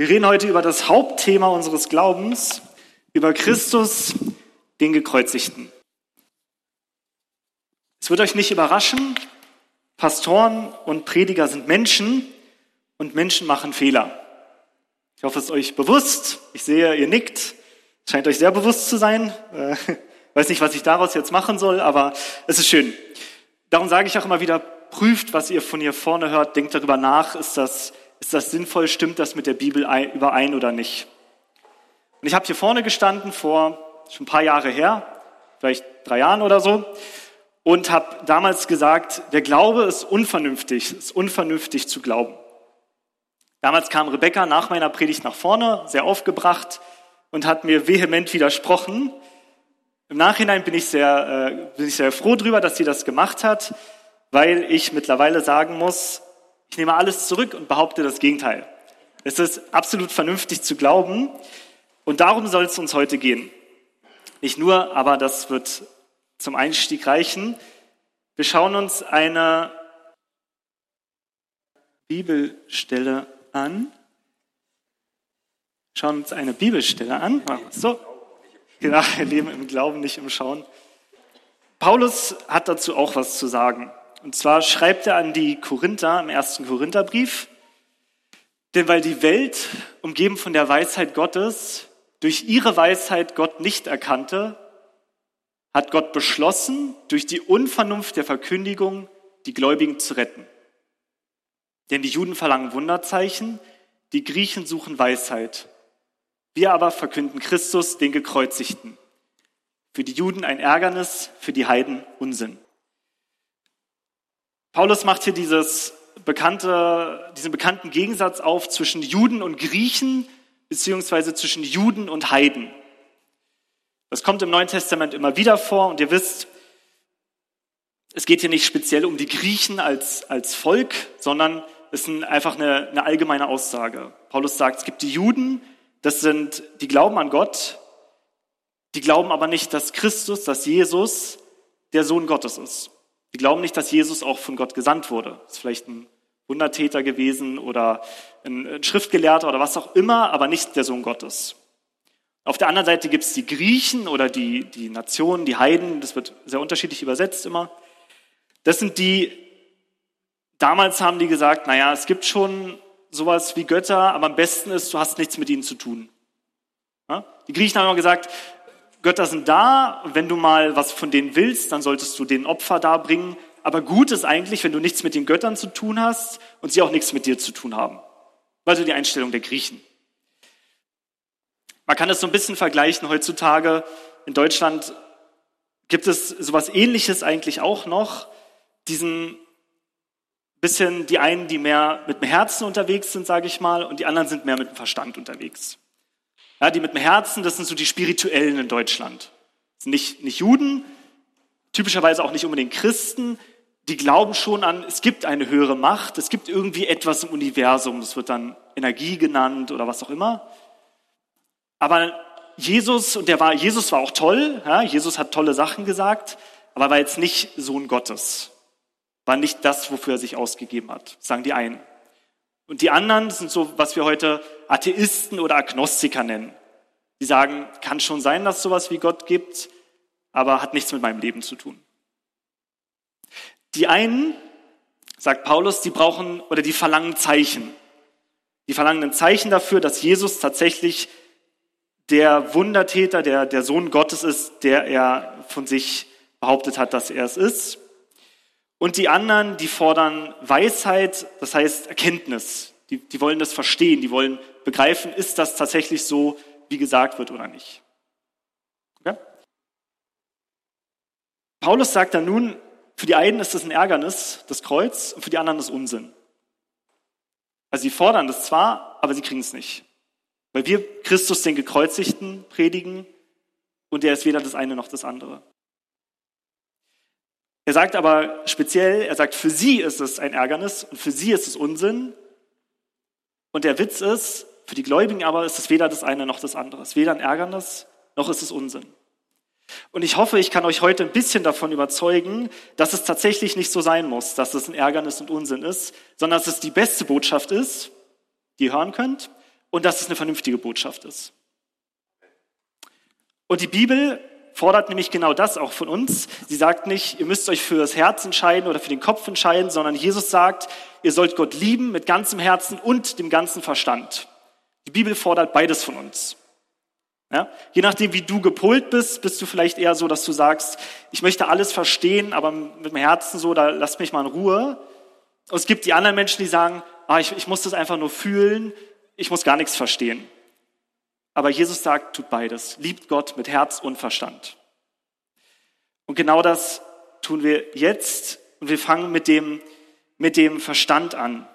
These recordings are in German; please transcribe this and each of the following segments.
Wir reden heute über das Hauptthema unseres Glaubens, über Christus, den Gekreuzigten. Es wird euch nicht überraschen, Pastoren und Prediger sind Menschen und Menschen machen Fehler. Ich hoffe, es ist euch bewusst. Ich sehe, ihr nickt. Scheint euch sehr bewusst zu sein. Äh, weiß nicht, was ich daraus jetzt machen soll, aber es ist schön. Darum sage ich auch immer wieder, prüft, was ihr von hier vorne hört, denkt darüber nach, ist das, ist das sinnvoll, stimmt das mit der Bibel überein oder nicht. Und ich habe hier vorne gestanden vor schon ein paar Jahre her, vielleicht drei Jahren oder so, und habe damals gesagt, der Glaube ist unvernünftig, ist unvernünftig zu glauben. Damals kam Rebecca nach meiner Predigt nach vorne, sehr aufgebracht und hat mir vehement widersprochen. Im Nachhinein bin ich sehr, äh, bin ich sehr froh darüber, dass sie das gemacht hat, weil ich mittlerweile sagen muss, ich nehme alles zurück und behaupte das Gegenteil. Es ist absolut vernünftig zu glauben und darum soll es uns heute gehen. Nicht nur, aber das wird zum Einstieg reichen. Wir schauen uns eine Bibelstelle an. Schauen uns eine Bibelstelle an. So, genau, wir leben im Glauben, nicht im Schauen. Paulus hat dazu auch was zu sagen. Und zwar schreibt er an die Korinther im ersten Korintherbrief, denn weil die Welt, umgeben von der Weisheit Gottes, durch ihre Weisheit Gott nicht erkannte, hat Gott beschlossen, durch die Unvernunft der Verkündigung die Gläubigen zu retten. Denn die Juden verlangen Wunderzeichen, die Griechen suchen Weisheit. Wir aber verkünden Christus, den Gekreuzigten. Für die Juden ein Ärgernis, für die Heiden Unsinn. Paulus macht hier dieses bekannte, diesen bekannten Gegensatz auf zwischen Juden und Griechen, beziehungsweise zwischen Juden und Heiden. Das kommt im Neuen Testament immer wieder vor und ihr wisst, es geht hier nicht speziell um die Griechen als, als Volk, sondern es ist einfach eine, eine allgemeine Aussage. Paulus sagt, es gibt die Juden, das sind, die glauben an Gott, die glauben aber nicht, dass Christus, dass Jesus der Sohn Gottes ist. Die glauben nicht, dass Jesus auch von Gott gesandt wurde. Ist vielleicht ein Wundertäter gewesen oder ein Schriftgelehrter oder was auch immer, aber nicht der Sohn Gottes. Auf der anderen Seite gibt es die Griechen oder die, die Nationen, die Heiden, das wird sehr unterschiedlich übersetzt immer. Das sind die, damals haben die gesagt, naja, es gibt schon sowas wie Götter, aber am besten ist, du hast nichts mit ihnen zu tun. Die Griechen haben immer gesagt, Götter sind da, wenn du mal was von denen willst, dann solltest du denen Opfer darbringen. Aber gut ist eigentlich, wenn du nichts mit den Göttern zu tun hast und sie auch nichts mit dir zu tun haben. Also die Einstellung der Griechen. Man kann es so ein bisschen vergleichen. Heutzutage in Deutschland gibt es sowas Ähnliches eigentlich auch noch. Diesen bisschen die einen, die mehr mit dem Herzen unterwegs sind, sage ich mal, und die anderen sind mehr mit dem Verstand unterwegs. Ja, die mit dem Herzen, das sind so die Spirituellen in Deutschland. Das sind nicht, nicht Juden, typischerweise auch nicht unbedingt Christen, die glauben schon an, es gibt eine höhere Macht, es gibt irgendwie etwas im Universum, das wird dann Energie genannt oder was auch immer. Aber Jesus, und der war, Jesus war auch toll, ja, Jesus hat tolle Sachen gesagt, aber war jetzt nicht Sohn Gottes. War nicht das, wofür er sich ausgegeben hat, sagen die einen. Und die anderen sind so, was wir heute Atheisten oder Agnostiker nennen. Die sagen, kann schon sein, dass sowas wie Gott gibt, aber hat nichts mit meinem Leben zu tun. Die einen, sagt Paulus, die brauchen oder die verlangen Zeichen. Die verlangen ein Zeichen dafür, dass Jesus tatsächlich der Wundertäter, der, der Sohn Gottes ist, der er von sich behauptet hat, dass er es ist. Und die anderen, die fordern Weisheit, das heißt Erkenntnis. Die, die wollen das verstehen, die wollen begreifen, ist das tatsächlich so, wie gesagt wird oder nicht. Okay? Paulus sagt dann nun, für die einen ist das ein Ärgernis, das Kreuz, und für die anderen ist Unsinn. Also sie fordern das zwar, aber sie kriegen es nicht. Weil wir Christus den Gekreuzigten predigen und er ist weder das eine noch das andere. Er sagt aber speziell, er sagt, für sie ist es ein Ärgernis und für sie ist es Unsinn. Und der Witz ist, für die Gläubigen aber ist es weder das eine noch das andere. Es ist weder ein Ärgernis noch ist es Unsinn. Und ich hoffe, ich kann euch heute ein bisschen davon überzeugen, dass es tatsächlich nicht so sein muss, dass es ein Ärgernis und Unsinn ist, sondern dass es die beste Botschaft ist, die ihr hören könnt und dass es eine vernünftige Botschaft ist. Und die Bibel fordert nämlich genau das auch von uns. Sie sagt nicht, ihr müsst euch für das Herz entscheiden oder für den Kopf entscheiden, sondern Jesus sagt, ihr sollt Gott lieben mit ganzem Herzen und dem ganzen Verstand. Die Bibel fordert beides von uns. Ja? Je nachdem, wie du gepolt bist, bist du vielleicht eher so, dass du sagst, ich möchte alles verstehen, aber mit dem Herzen so, da lasst mich mal in Ruhe. Und es gibt die anderen Menschen, die sagen, ah, ich, ich muss das einfach nur fühlen, ich muss gar nichts verstehen. Aber Jesus sagt, tut beides. Liebt Gott mit Herz und Verstand. Und genau das tun wir jetzt und wir fangen mit dem, mit dem Verstand an.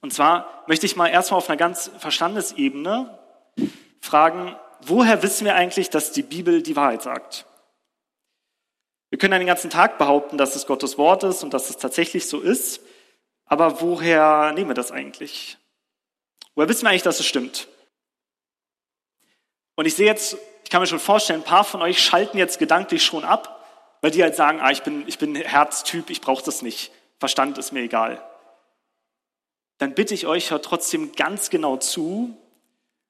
Und zwar möchte ich mal erstmal auf einer ganz Verstandesebene fragen, woher wissen wir eigentlich, dass die Bibel die Wahrheit sagt? Wir können den ganzen Tag behaupten, dass es Gottes Wort ist und dass es tatsächlich so ist, aber woher nehmen wir das eigentlich? Woher wissen wir eigentlich, dass es stimmt? Und ich sehe jetzt, ich kann mir schon vorstellen, ein paar von euch schalten jetzt gedanklich schon ab, weil die halt sagen, ah, ich bin, ich bin Herztyp, ich brauche das nicht. Verstand ist mir egal. Dann bitte ich euch, hört trotzdem ganz genau zu,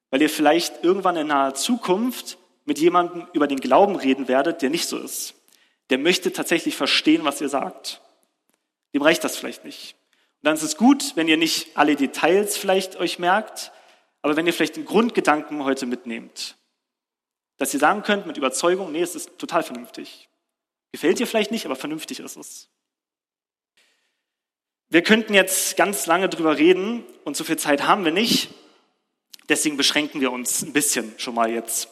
weil ihr vielleicht irgendwann in naher Zukunft mit jemandem über den Glauben reden werdet, der nicht so ist. Der möchte tatsächlich verstehen, was ihr sagt. Dem reicht das vielleicht nicht. Und dann ist es gut, wenn ihr nicht alle Details vielleicht euch merkt, aber wenn ihr vielleicht den Grundgedanken heute mitnehmt, dass ihr sagen könnt mit Überzeugung, nee, es ist total vernünftig. Gefällt dir vielleicht nicht, aber vernünftig ist es. Wir könnten jetzt ganz lange drüber reden und so viel Zeit haben wir nicht. Deswegen beschränken wir uns ein bisschen schon mal jetzt.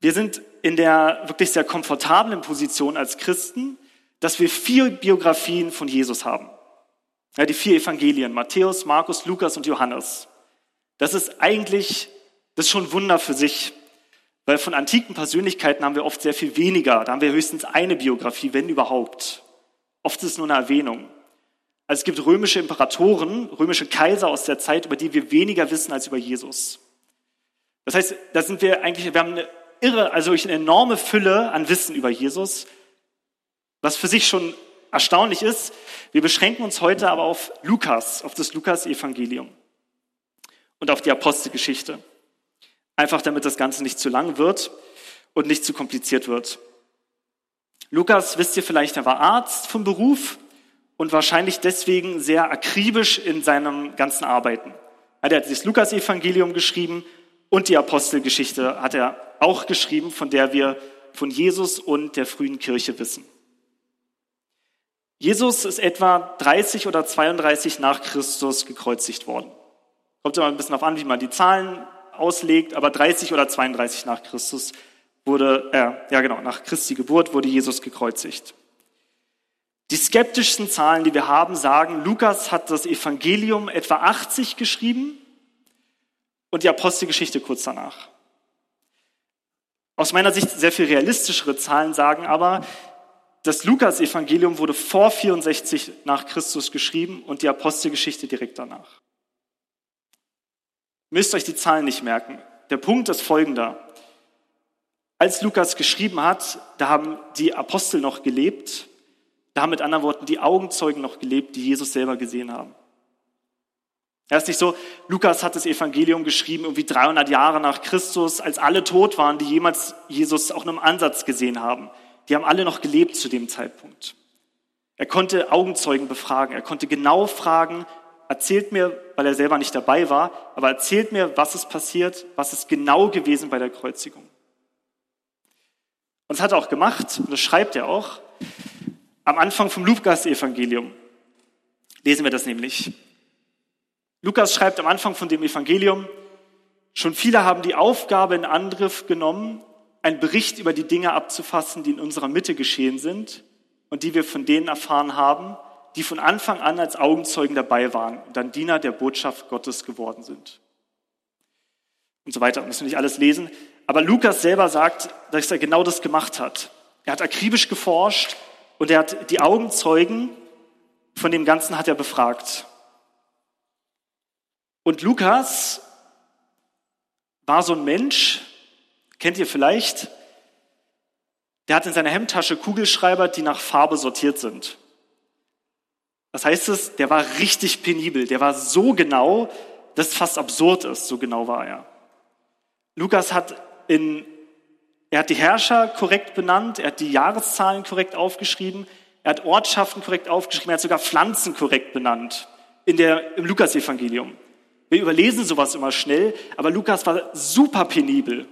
Wir sind in der wirklich sehr komfortablen Position als Christen, dass wir vier Biografien von Jesus haben. Ja, die vier Evangelien, Matthäus, Markus, Lukas und Johannes. Das ist eigentlich, das ist schon ein Wunder für sich. Weil von antiken Persönlichkeiten haben wir oft sehr viel weniger. Da haben wir höchstens eine Biografie, wenn überhaupt. Oft ist es nur eine Erwähnung. Also es gibt römische Imperatoren, römische Kaiser aus der Zeit, über die wir weniger wissen als über Jesus. Das heißt, da sind wir eigentlich, wir haben eine irre, also eine enorme Fülle an Wissen über Jesus, was für sich schon erstaunlich ist. Wir beschränken uns heute aber auf Lukas, auf das Lukas-Evangelium und auf die Apostelgeschichte. Einfach damit das Ganze nicht zu lang wird und nicht zu kompliziert wird. Lukas, wisst ihr vielleicht, er war Arzt vom Beruf und wahrscheinlich deswegen sehr akribisch in seinem ganzen Arbeiten. Er hat das Lukas-Evangelium geschrieben und die Apostelgeschichte hat er auch geschrieben, von der wir von Jesus und der frühen Kirche wissen. Jesus ist etwa 30 oder 32 nach Christus gekreuzigt worden. Kommt immer ein bisschen auf an, wie man die Zahlen auslegt, aber 30 oder 32 nach Christus wurde, äh, ja genau, nach Christi Geburt wurde Jesus gekreuzigt. Die skeptischsten Zahlen, die wir haben, sagen, Lukas hat das Evangelium etwa 80 geschrieben und die Apostelgeschichte kurz danach. Aus meiner Sicht sehr viel realistischere Zahlen sagen aber, das Lukas-Evangelium wurde vor 64 nach Christus geschrieben und die Apostelgeschichte direkt danach. Müsst euch die Zahlen nicht merken. Der Punkt ist folgender. Als Lukas geschrieben hat, da haben die Apostel noch gelebt da haben mit anderen Worten die Augenzeugen noch gelebt, die Jesus selber gesehen haben. Er ist nicht so, Lukas hat das Evangelium geschrieben, irgendwie 300 Jahre nach Christus, als alle tot waren, die jemals Jesus auch nur im Ansatz gesehen haben. Die haben alle noch gelebt zu dem Zeitpunkt. Er konnte Augenzeugen befragen, er konnte genau fragen, erzählt mir, weil er selber nicht dabei war, aber erzählt mir, was ist passiert, was ist genau gewesen bei der Kreuzigung. Und das hat er auch gemacht, und das schreibt er auch. Am Anfang vom Lukas-Evangelium lesen wir das nämlich. Lukas schreibt am Anfang von dem Evangelium, schon viele haben die Aufgabe in Angriff genommen, einen Bericht über die Dinge abzufassen, die in unserer Mitte geschehen sind und die wir von denen erfahren haben, die von Anfang an als Augenzeugen dabei waren und dann Diener der Botschaft Gottes geworden sind. Und so weiter, müssen wir nicht alles lesen. Aber Lukas selber sagt, dass er genau das gemacht hat. Er hat akribisch geforscht, und er hat die Augenzeugen von dem Ganzen hat er befragt. Und Lukas war so ein Mensch, kennt ihr vielleicht, der hat in seiner Hemdtasche Kugelschreiber, die nach Farbe sortiert sind. Das heißt es, der war richtig penibel, der war so genau, das fast absurd ist, so genau war er. Lukas hat in, er hat die Herrscher korrekt benannt, er hat die Jahreszahlen korrekt aufgeschrieben, er hat Ortschaften korrekt aufgeschrieben, er hat sogar Pflanzen korrekt benannt in der, im Lukasevangelium. Wir überlesen sowas immer schnell, aber Lukas war super penibel.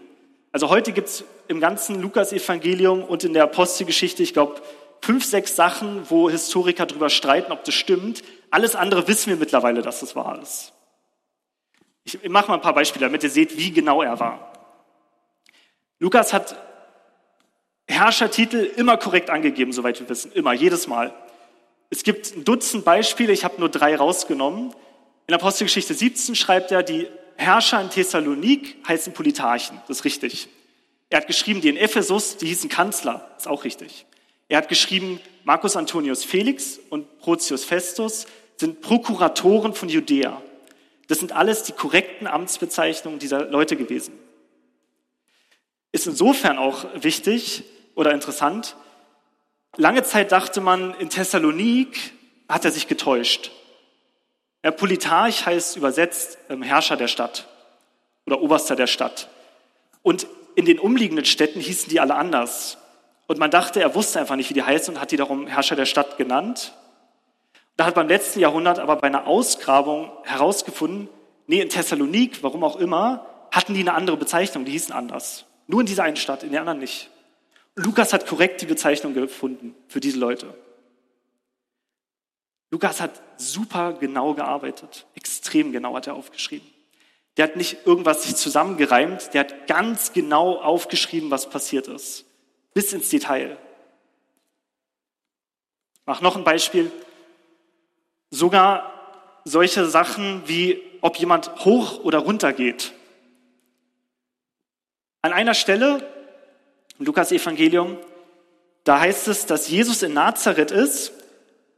Also heute gibt's im ganzen Lukasevangelium und in der Apostelgeschichte, ich glaube, fünf, sechs Sachen, wo Historiker darüber streiten, ob das stimmt. Alles andere wissen wir mittlerweile, dass das wahr ist. Ich mache mal ein paar Beispiele, damit ihr seht, wie genau er war. Lukas hat Herrschertitel immer korrekt angegeben, soweit wir wissen. Immer, jedes Mal. Es gibt ein Dutzend Beispiele, ich habe nur drei rausgenommen. In Apostelgeschichte 17 schreibt er, die Herrscher in Thessalonik heißen Politarchen. Das ist richtig. Er hat geschrieben, die in Ephesus, die hießen Kanzler. Das ist auch richtig. Er hat geschrieben, Marcus Antonius Felix und Protius Festus sind Prokuratoren von Judäa. Das sind alles die korrekten Amtsbezeichnungen dieser Leute gewesen. Ist insofern auch wichtig oder interessant. Lange Zeit dachte man, in Thessalonik hat er sich getäuscht. Der Politarch heißt übersetzt ähm, Herrscher der Stadt oder Oberster der Stadt. Und in den umliegenden Städten hießen die alle anders. Und man dachte, er wusste einfach nicht, wie die heißen und hat die darum Herrscher der Stadt genannt. Da hat beim letzten Jahrhundert aber bei einer Ausgrabung herausgefunden, nee, in Thessalonik, warum auch immer, hatten die eine andere Bezeichnung, die hießen anders. Nur in dieser einen Stadt, in der anderen nicht. Und Lukas hat korrekt die Bezeichnung gefunden für diese Leute. Lukas hat super genau gearbeitet, extrem genau hat er aufgeschrieben. Der hat nicht irgendwas sich zusammengereimt, der hat ganz genau aufgeschrieben, was passiert ist bis ins Detail. Ich mache noch ein Beispiel. Sogar solche Sachen wie, ob jemand hoch oder runter geht. An einer Stelle im Lukas Evangelium, da heißt es, dass Jesus in Nazareth ist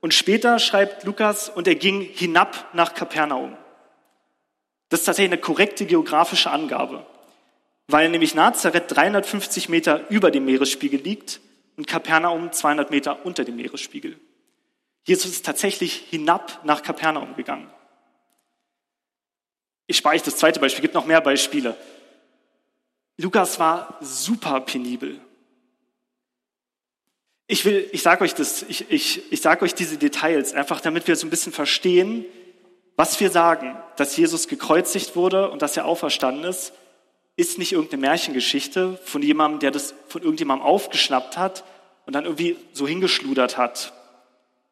und später schreibt Lukas, und er ging hinab nach Kapernaum. Das ist tatsächlich eine korrekte geografische Angabe weil nämlich Nazareth 350 Meter über dem Meeresspiegel liegt und Kapernaum 200 Meter unter dem Meeresspiegel. Jesus ist tatsächlich hinab nach Kapernaum gegangen. Ich euch das zweite Beispiel, es gibt noch mehr Beispiele. Lukas war super penibel. Ich will, ich sage euch das, ich, ich, ich sage euch diese Details einfach, damit wir so ein bisschen verstehen, was wir sagen, dass Jesus gekreuzigt wurde und dass er auferstanden ist, ist nicht irgendeine Märchengeschichte von jemandem, der das von irgendjemandem aufgeschnappt hat und dann irgendwie so hingeschludert hat.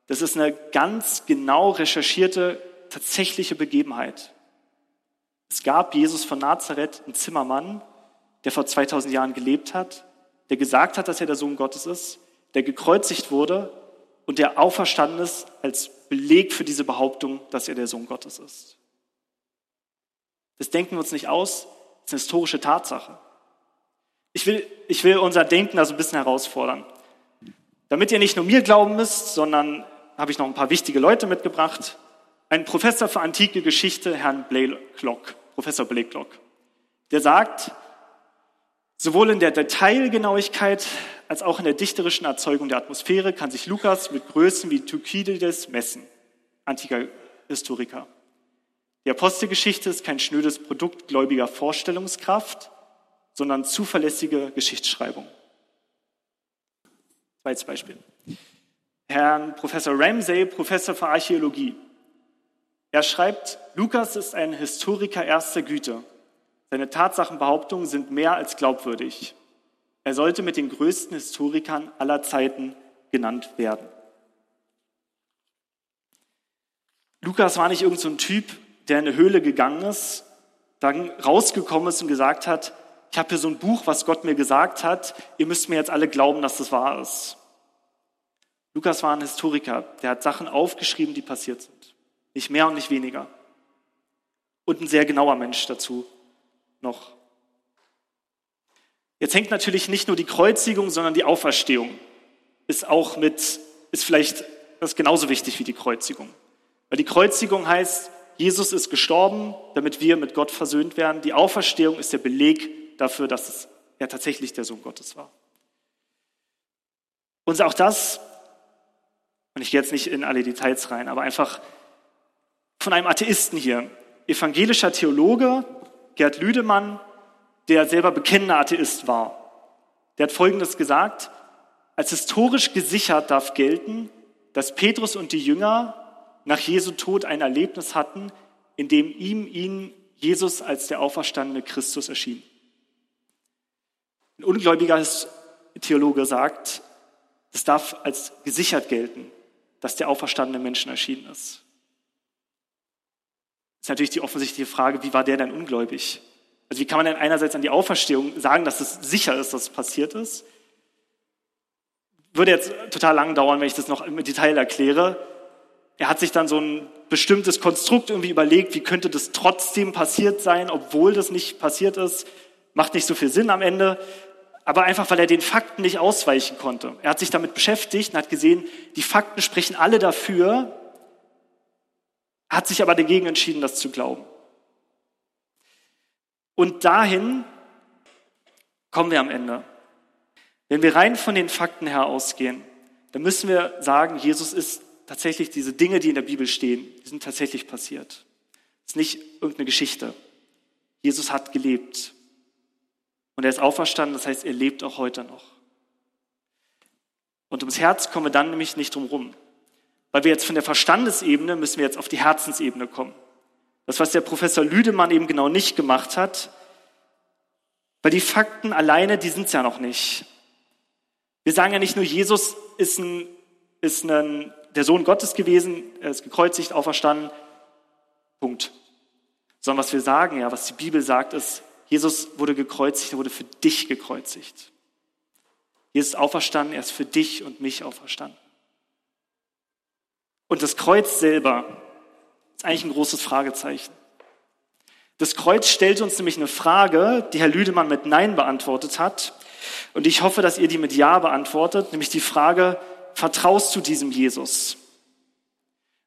Das ist eine ganz genau recherchierte, tatsächliche Begebenheit. Es gab Jesus von Nazareth, einen Zimmermann, der vor 2000 Jahren gelebt hat, der gesagt hat, dass er der Sohn Gottes ist, der gekreuzigt wurde und der auferstanden ist als Beleg für diese Behauptung, dass er der Sohn Gottes ist. Das denken wir uns nicht aus, das ist eine historische Tatsache. Ich will, ich will unser Denken da so ein bisschen herausfordern. Damit ihr nicht nur mir glauben müsst, sondern habe ich noch ein paar wichtige Leute mitgebracht. Ein Professor für antike Geschichte, Herrn Blakelock, Professor Blakelock, der sagt, sowohl in der Detailgenauigkeit als auch in der dichterischen Erzeugung der Atmosphäre kann sich Lukas mit Größen wie Thukydides messen, antiker Historiker. Die Apostelgeschichte ist kein schnödes Produkt gläubiger Vorstellungskraft, sondern zuverlässige Geschichtsschreibung. Zweites Beispiel. Herrn Professor Ramsey, Professor für Archäologie. Er schreibt, Lukas ist ein Historiker erster Güte. Seine Tatsachenbehauptungen sind mehr als glaubwürdig. Er sollte mit den größten Historikern aller Zeiten genannt werden. Lukas war nicht irgendein so Typ, der in eine Höhle gegangen ist, dann rausgekommen ist und gesagt hat, ich habe hier so ein Buch, was Gott mir gesagt hat, ihr müsst mir jetzt alle glauben, dass das wahr ist. Lukas war ein Historiker, der hat Sachen aufgeschrieben, die passiert sind. Nicht mehr und nicht weniger. Und ein sehr genauer Mensch dazu noch. Jetzt hängt natürlich nicht nur die Kreuzigung, sondern die Auferstehung ist auch mit, ist vielleicht das ist genauso wichtig wie die Kreuzigung. Weil die Kreuzigung heißt, Jesus ist gestorben, damit wir mit Gott versöhnt werden. Die Auferstehung ist der Beleg dafür, dass er tatsächlich der Sohn Gottes war. Und auch das, und ich gehe jetzt nicht in alle Details rein, aber einfach von einem Atheisten hier, evangelischer Theologe, Gerd Lüdemann, der selber bekennender Atheist war. Der hat Folgendes gesagt, als historisch gesichert darf gelten, dass Petrus und die Jünger nach Jesu Tod ein Erlebnis hatten, in dem ihm ihnen Jesus als der auferstandene Christus erschien. Ein ungläubiger Theologe sagt, es darf als gesichert gelten, dass der auferstandene Menschen erschienen ist. Das ist natürlich die offensichtliche Frage, wie war der denn ungläubig? Also wie kann man denn einerseits an die Auferstehung sagen, dass es sicher ist, dass es passiert ist? Würde jetzt total lang dauern, wenn ich das noch im Detail erkläre. Er hat sich dann so ein bestimmtes Konstrukt irgendwie überlegt, wie könnte das trotzdem passiert sein, obwohl das nicht passiert ist. Macht nicht so viel Sinn am Ende, aber einfach, weil er den Fakten nicht ausweichen konnte. Er hat sich damit beschäftigt und hat gesehen, die Fakten sprechen alle dafür, hat sich aber dagegen entschieden, das zu glauben. Und dahin kommen wir am Ende. Wenn wir rein von den Fakten her ausgehen, dann müssen wir sagen, Jesus ist tatsächlich diese Dinge, die in der Bibel stehen, die sind tatsächlich passiert. Es ist nicht irgendeine Geschichte. Jesus hat gelebt. Und er ist auferstanden, das heißt, er lebt auch heute noch. Und ums Herz kommen wir dann nämlich nicht drum rum. Weil wir jetzt von der Verstandesebene müssen wir jetzt auf die Herzensebene kommen. Das, was der Professor Lüdemann eben genau nicht gemacht hat, weil die Fakten alleine, die sind es ja noch nicht. Wir sagen ja nicht nur, Jesus ist, ein, ist ein, der Sohn Gottes gewesen, er ist gekreuzigt, auferstanden, Punkt. Sondern was wir sagen, ja, was die Bibel sagt, ist, Jesus wurde gekreuzigt, er wurde für dich gekreuzigt. Jesus ist auferstanden, er ist für dich und mich auferstanden. Und das Kreuz selber ist eigentlich ein großes Fragezeichen. Das Kreuz stellt uns nämlich eine Frage, die Herr Lüdemann mit Nein beantwortet hat. Und ich hoffe, dass ihr die mit Ja beantwortet, nämlich die Frage, vertraust du diesem Jesus?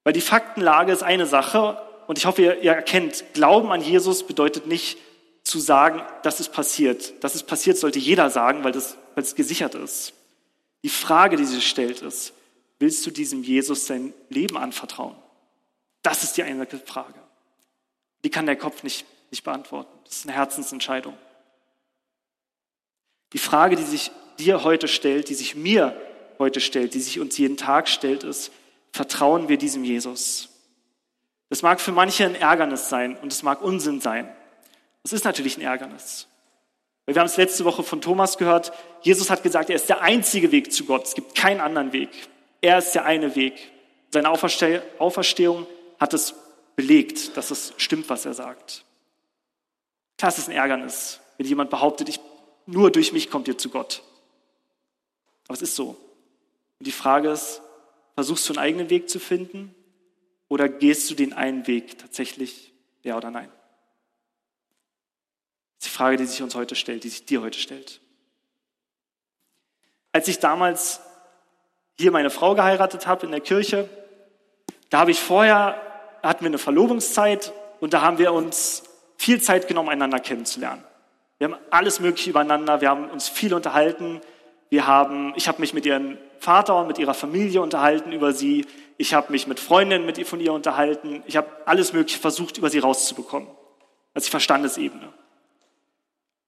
Weil die Faktenlage ist eine Sache und ich hoffe, ihr, ihr erkennt, Glauben an Jesus bedeutet nicht zu sagen, das ist passiert. Das ist passiert, sollte jeder sagen, weil, das, es gesichert ist. Die Frage, die sich stellt, ist, Willst du diesem Jesus dein Leben anvertrauen? Das ist die eine Frage. Die kann der Kopf nicht, nicht beantworten. Das ist eine Herzensentscheidung. Die Frage, die sich dir heute stellt, die sich mir heute stellt, die sich uns jeden Tag stellt, ist, vertrauen wir diesem Jesus? Das mag für manche ein Ärgernis sein und es mag Unsinn sein. Es ist natürlich ein Ärgernis. Weil wir haben es letzte Woche von Thomas gehört, Jesus hat gesagt, er ist der einzige Weg zu Gott. Es gibt keinen anderen Weg. Er ist der eine Weg. Seine Auferstehung hat es belegt, dass es stimmt, was er sagt. Klar, es ist ein Ärgernis, wenn jemand behauptet, ich, nur durch mich kommt ihr zu Gott. Aber es ist so. Und die Frage ist, versuchst du einen eigenen Weg zu finden oder gehst du den einen Weg tatsächlich, ja oder nein? Das ist die Frage, die sich uns heute stellt, die sich dir heute stellt. Als ich damals hier meine Frau geheiratet habe in der Kirche, da habe ich vorher, hatten wir eine Verlobungszeit und da haben wir uns viel Zeit genommen, einander kennenzulernen. Wir haben alles Mögliche übereinander, wir haben uns viel unterhalten. Wir haben, ich habe mich mit ihrem Vater und mit ihrer Familie unterhalten über sie. Ich habe mich mit Freundinnen mit ihr, von ihr unterhalten. Ich habe alles Mögliche versucht, über sie rauszubekommen. Als die Verstandesebene.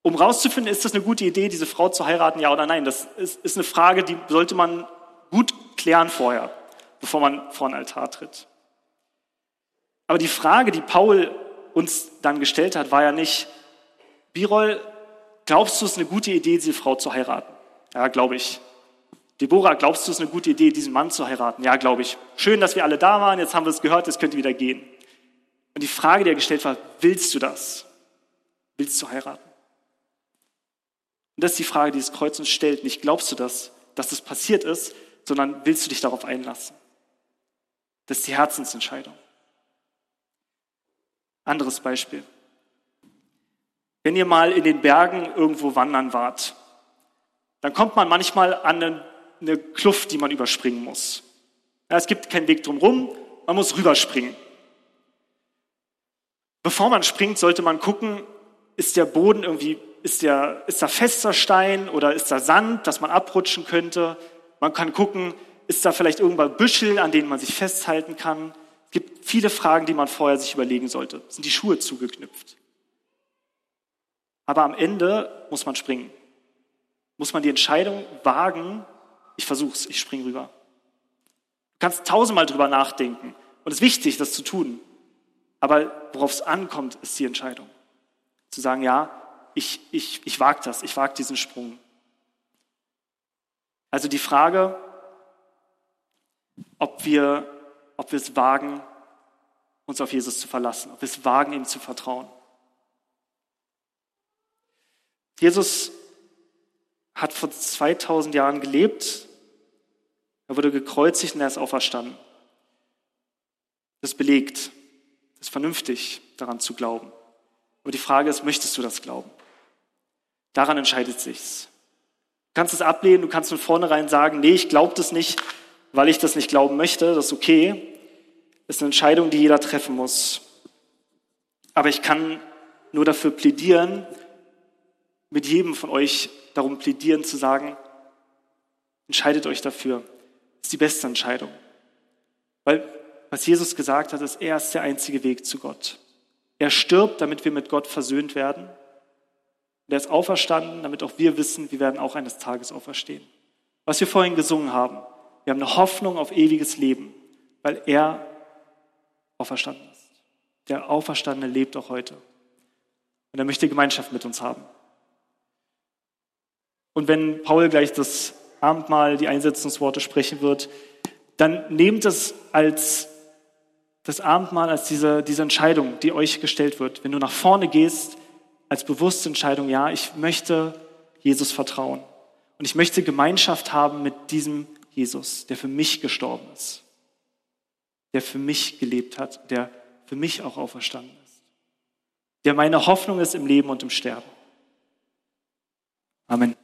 Um rauszufinden, ist das eine gute Idee, diese Frau zu heiraten, ja oder nein? Das ist, ist eine Frage, die sollte man gut klären vorher, bevor man vor den Altar tritt. Aber die Frage, die Paul uns dann gestellt hat, war ja nicht, Birol, glaubst du, es ist eine gute Idee, diese Frau zu heiraten? Ja, glaube ich. Deborah, glaubst du, es ist eine gute Idee, diesen Mann zu heiraten? Ja, glaube ich. Schön, dass wir alle da waren, jetzt haben wir es gehört, jetzt könnt ihr wieder gehen. Und die Frage, die er gestellt war, willst du das? Willst du heiraten? Und das ist die Frage, die das Kreuz uns stellt. Nicht glaubst du das, dass das passiert ist, sondern willst du dich darauf einlassen? Das ist die Herzensentscheidung. Anderes Beispiel. Wenn ihr mal in den Bergen irgendwo wandern wart, dann kommt man manchmal an eine, eine Kluft, die man überspringen muss. Ja, es gibt keinen Weg drumherum, man muss rüberspringen. Bevor man springt, sollte man gucken, ist der Boden irgendwie, ist, der, ist da fester Stein oder ist da Sand, dass man abrutschen könnte? Man kann gucken, ist da vielleicht irgendwann Büschel, an denen man sich festhalten kann. Es gibt viele Fragen, die man vorher sich überlegen sollte. Sind die Schuhe zugeknüpft? Aber am Ende muss man springen. Muss man die Entscheidung wagen, ich versuch's, ich spring rüber. Du kannst tausendmal drüber nachdenken. Und es ist wichtig, das zu tun. Aber worauf es ankommt, ist die Entscheidung. Zu sagen, ja, ich, ich, ich wage das, ich wage diesen Sprung. Also die Frage, ob wir, ob wir es wagen, uns auf Jesus zu verlassen, ob wir es wagen, ihm zu vertrauen. Jesus hat vor 2000 Jahren gelebt, er wurde gekreuzigt und er ist auferstanden. Das belegt, das ist vernünftig, daran zu glauben. Aber die Frage ist, möchtest du das glauben? Daran entscheidet sich's. Du kannst es ablehnen, du kannst von vornherein sagen, nee, ich glaube das nicht, weil ich das nicht glauben möchte, das ist okay. Das ist eine Entscheidung, die jeder treffen muss. Aber ich kann nur dafür plädieren, mit jedem von euch darum plädieren zu sagen, entscheidet euch dafür. Das ist die beste Entscheidung. Weil was Jesus gesagt hat, ist, er ist der einzige Weg zu Gott. Er stirbt, damit wir mit Gott versöhnt werden. Und er ist auferstanden, damit auch wir wissen, wir werden auch eines Tages auferstehen. Was wir vorhin gesungen haben, wir haben eine Hoffnung auf ewiges Leben, weil er auferstanden ist. Der Auferstandene lebt auch heute. Und er möchte Gemeinschaft mit uns haben. Und wenn Paul gleich das Abendmahl, die Einsetzungsworte sprechen wird, dann nehmt es als das Abendmahl, als diese, diese Entscheidung, die euch gestellt wird. Wenn du nach vorne gehst, als bewusste Entscheidung, ja, ich möchte Jesus vertrauen. Und ich möchte Gemeinschaft haben mit diesem Jesus, der für mich gestorben ist, der für mich gelebt hat, der für mich auch auferstanden ist, der meine Hoffnung ist im Leben und im Sterben. Amen.